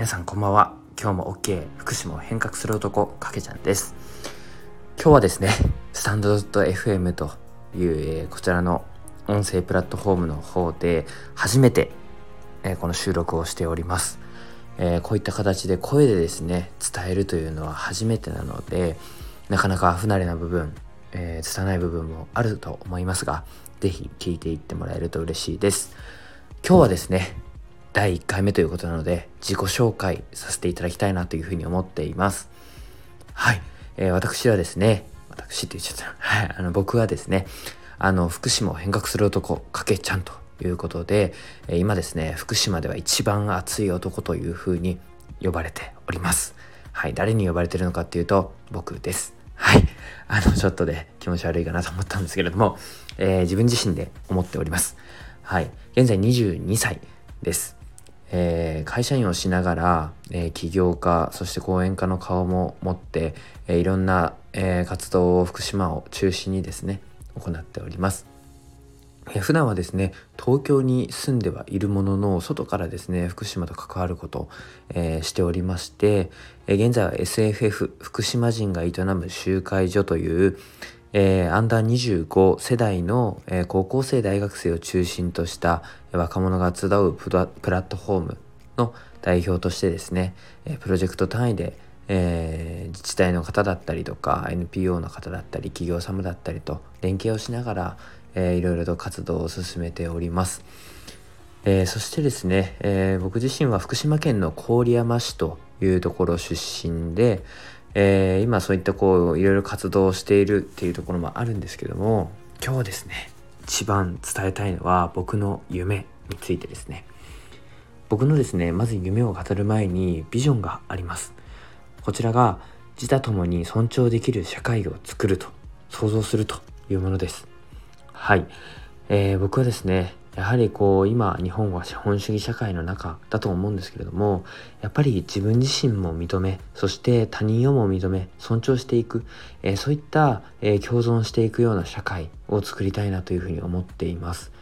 皆さんこんばんは。今日も OK 福島を変革する男かけちゃんです。今日はですねスタンド .fm という、えー、こちらの音声プラットフォームの方で初めて、えー、この収録をしております、えー、こういった形で声でですね伝えるというのは初めてなのでなかなか不慣れな部分、えー、拙い部分もあると思いますが是非聞いていってもらえると嬉しいです。今日はですね第1回目ということなので自己紹介させていただきたいなというふうに思っています。はい、えー、私はですね私って言っちゃった。はい。あの僕はですねあの福島を変革する男かけちゃんということで、えー、今ですね福島では一番熱い男というふうに呼ばれております。はい。誰に呼ばれてるのかっていうと僕です。はい。あのちょっとで、ね、気持ち悪いかなと思ったんですけれども、えー、自分自身で思っております。はい。現在22歳です。えー、会社員をしながら、えー、起業家そして講演家の顔も持って、えー、いろんな、え活動を福島を中心にですね行っております。え普段はですね東京に住んではいるものの外からですね福島と関わること、えしておりまして、え現在は SFF 福島人が営む集会所という、えー、アンダー25世代の、えー、高校生大学生を中心とした若者が集うプラットフォームの代表としてですね、えー、プロジェクト単位で、え自治体の方だったりとか NPO の方だったり企業様だったりと連携をしながら、えー、いろいろと活動を進めております。えそしてですね、え僕自身は福島県の郡山市というところ出身で、えー、今そういったこういろいろ活動をしているっていうところもあるんですけども今日ですね一番伝えたいのは僕の夢についてですね。僕のですねまず夢を語る前にビジョンがあります。こちらが自他ともに尊重できる社会を作ると想像するというものです。はい、えー、僕はですねやはりこう今日本は資本主義社会の中だと思うんですけれどもやっぱり自分自身も認めそして他人をも認め尊重していく、えー、そういった、えー、共存していくような社会を作りたいなというふうに思っています。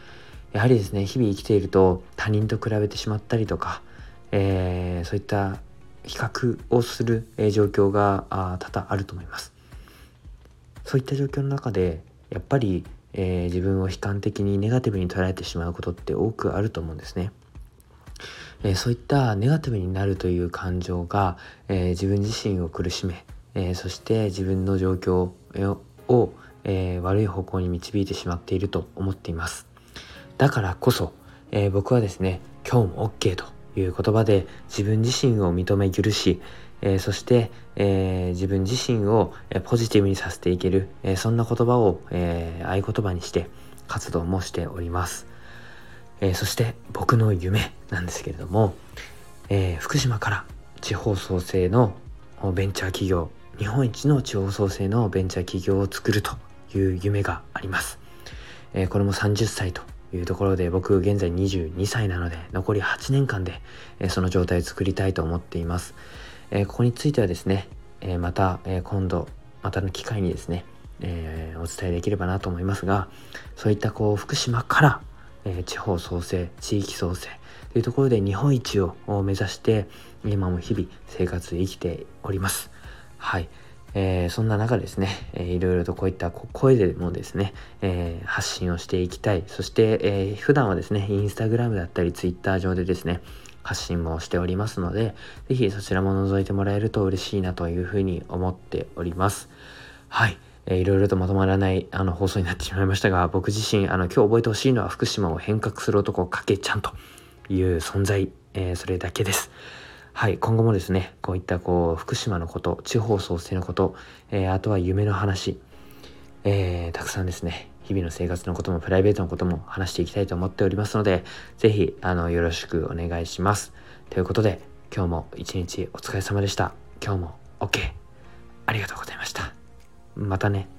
やはりですね日々生きていると他人と比べてしまったりとか、えー、そういった比較をする、え状況が多々あると思います。そういった状況の中でやっぱりえー、自分を悲観的にネガティブに捉えてしまうことって多くあると思うんですね。えー、そういったネガティブになるという感情が、えー、自分自身を苦しめ、えそして自分の状況を、え悪い方向に導いてしまっていると思っています。だからこそ、え僕はですね今日も OK という言葉で自分自身を認め許し、えー、そして、えー、自分自身をポジティブにさせていける、えー、そんな言葉を、え合言葉にして活動もしております、えそして僕の夢なんですけれども、え福島から地方創生のベンチャー企業日本一の地方創生のベンチャー企業を作るという夢があります、えこれも30歳というところで僕現在22歳なので残り8年間で、その状態を作りたいと思っています、えー、ここについてはですね、えー、また、え、今度またの機会にですね、えお伝えできればなと思いますがそういったこう福島から、え地方創生地域創生というところで日本一を目指して今も日々生活生きております。はい、えー、そんな中ですね、えー、いろいろとこういった声でもですね、えー、発信をしていきたい。そして、えー、普段はですねインスタグラムだったりツイッター上でですね発信もしておりますので、ぜひそちらも覗いてもらえると嬉しいなというふうに思っております。はい。えー、いろいろとまとまらないあの放送になってしまいましたが、僕自身、あの、今日覚えてほしいのは福島を変革する男、かけちゃんという存在、えー、それだけです。はい、今後もですね、こういったこう、福島のこと、地方創生のこと、えー、あとは夢の話、えー、たくさんですね、日々の生活のこともプライベートのことも話していきたいと思っておりますので、ぜひ、あの、よろしくお願いします。ということで、今日も一日お疲れ様でした。今日も OK。ありがとうございました。またね。